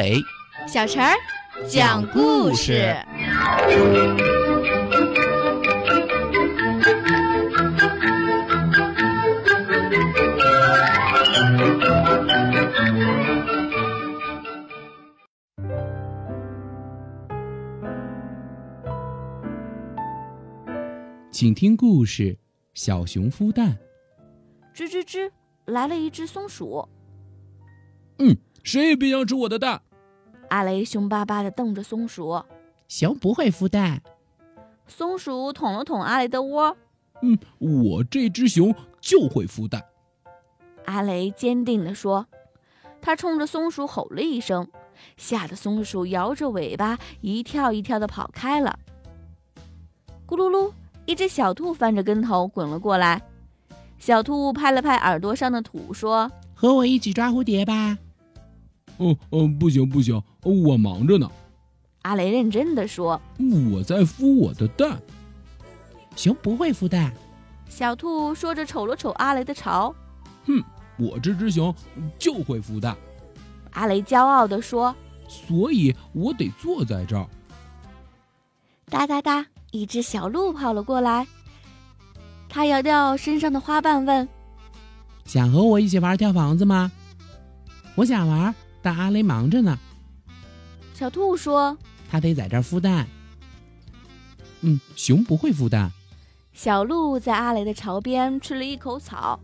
马尾，小陈儿讲故事。请听故事：小熊孵蛋。吱吱吱，来了一只松鼠。嗯，谁也别想吃我的蛋！阿雷凶巴巴地瞪着松鼠。熊不会孵蛋。松鼠捅了捅阿雷的窝。嗯，我这只熊就会孵蛋。阿雷坚定地说。他冲着松鼠吼了一声，吓得松鼠摇着尾巴一跳一跳地跑开了。咕噜噜，一只小兔翻着跟头滚了过来。小兔拍了拍耳朵上的土，说：“和我一起抓蝴蝶吧。”“哦哦，不行不行，我忙着呢。”阿雷认真的说：“我在孵我的蛋。”熊不会孵蛋。小兔说着瞅了瞅阿雷的巢。“哼。”我这只熊就会孵蛋，阿雷骄傲的说：“所以我得坐在这儿。”哒哒哒，一只小鹿跑了过来，它摇掉身上的花瓣，问：“想和我一起玩跳房子吗？”“我想玩，但阿雷忙着呢。”小兔说：“它得在这儿孵蛋。”“嗯，熊不会孵蛋。”小鹿在阿雷的巢边吃了一口草。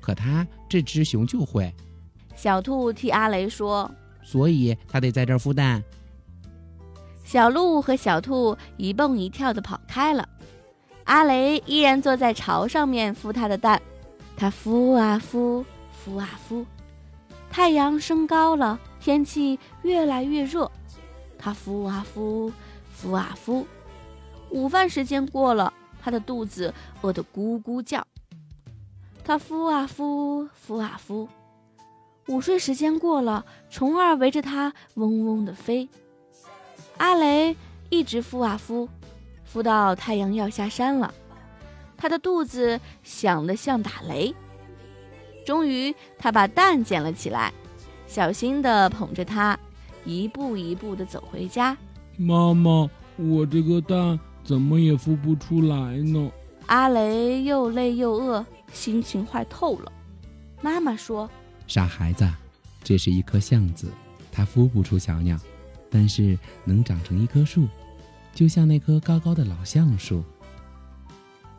可它这只熊就会，小兔替阿雷说，所以它得在这儿孵蛋。小鹿和小兔一蹦一跳的跑开了，阿雷依然坐在巢上面孵它的蛋。它孵啊孵，孵啊孵，太阳升高了，天气越来越热。他孵啊孵，孵啊孵，午饭时间过了，他的肚子饿得咕咕叫。它孵啊孵，孵啊孵，午睡时间过了，虫儿围着它嗡嗡地飞。阿雷一直孵啊孵，孵到太阳要下山了，他的肚子响得像打雷。终于，他把蛋捡了起来，小心地捧着它，一步一步地走回家。妈妈，我这个蛋怎么也孵不出来呢？阿雷又累又饿，心情坏透了。妈妈说：“傻孩子，这是一颗橡子，它孵不出小鸟，但是能长成一棵树，就像那棵高高的老橡树。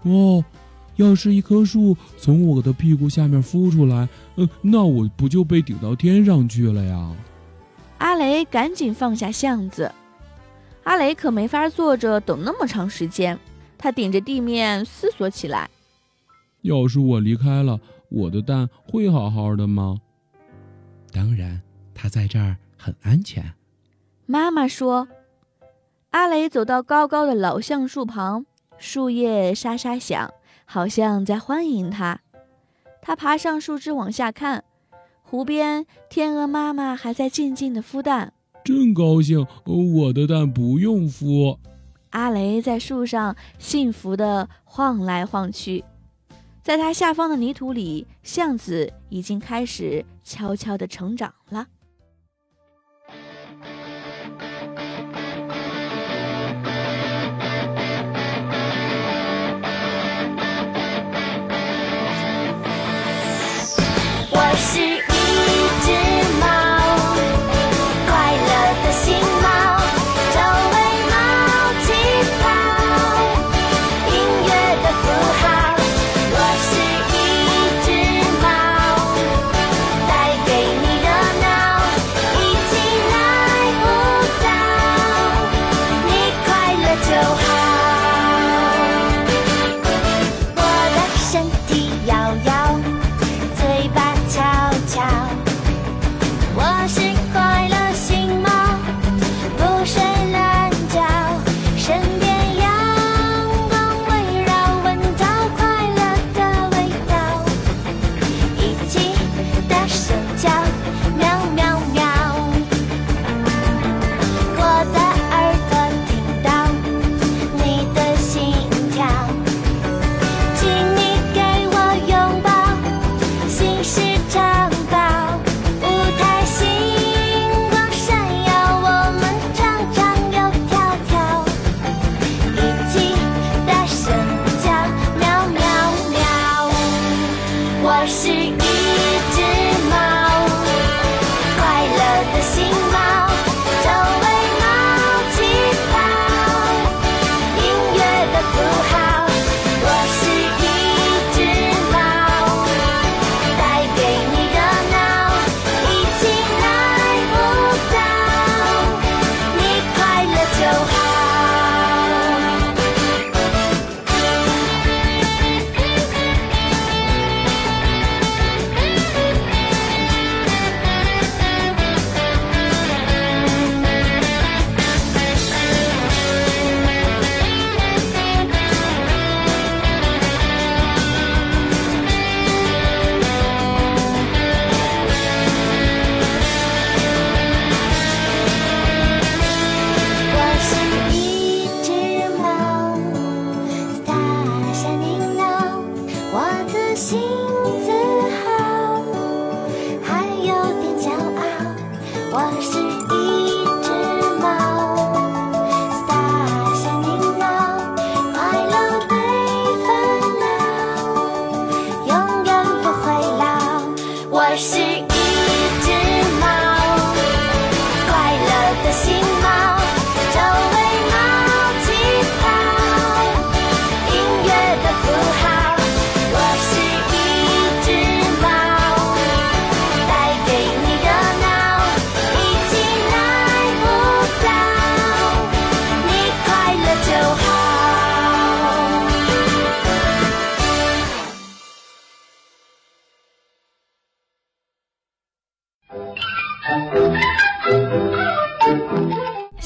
哦，要是一棵树从我的屁股下面孵出来，嗯，那我不就被顶到天上去了呀？”阿雷赶紧放下橡子。阿雷可没法坐着等那么长时间。他顶着地面思索起来：“要是我离开了，我的蛋会好好的吗？”“当然，它在这儿很安全。”妈妈说。阿雷走到高高的老橡树旁，树叶沙沙响，好像在欢迎他。他爬上树枝往下看，湖边天鹅妈妈还在静静的孵蛋。真高兴，我的蛋不用孵。阿雷在树上幸福地晃来晃去，在它下方的泥土里，橡子已经开始悄悄地成长了。心。mercy.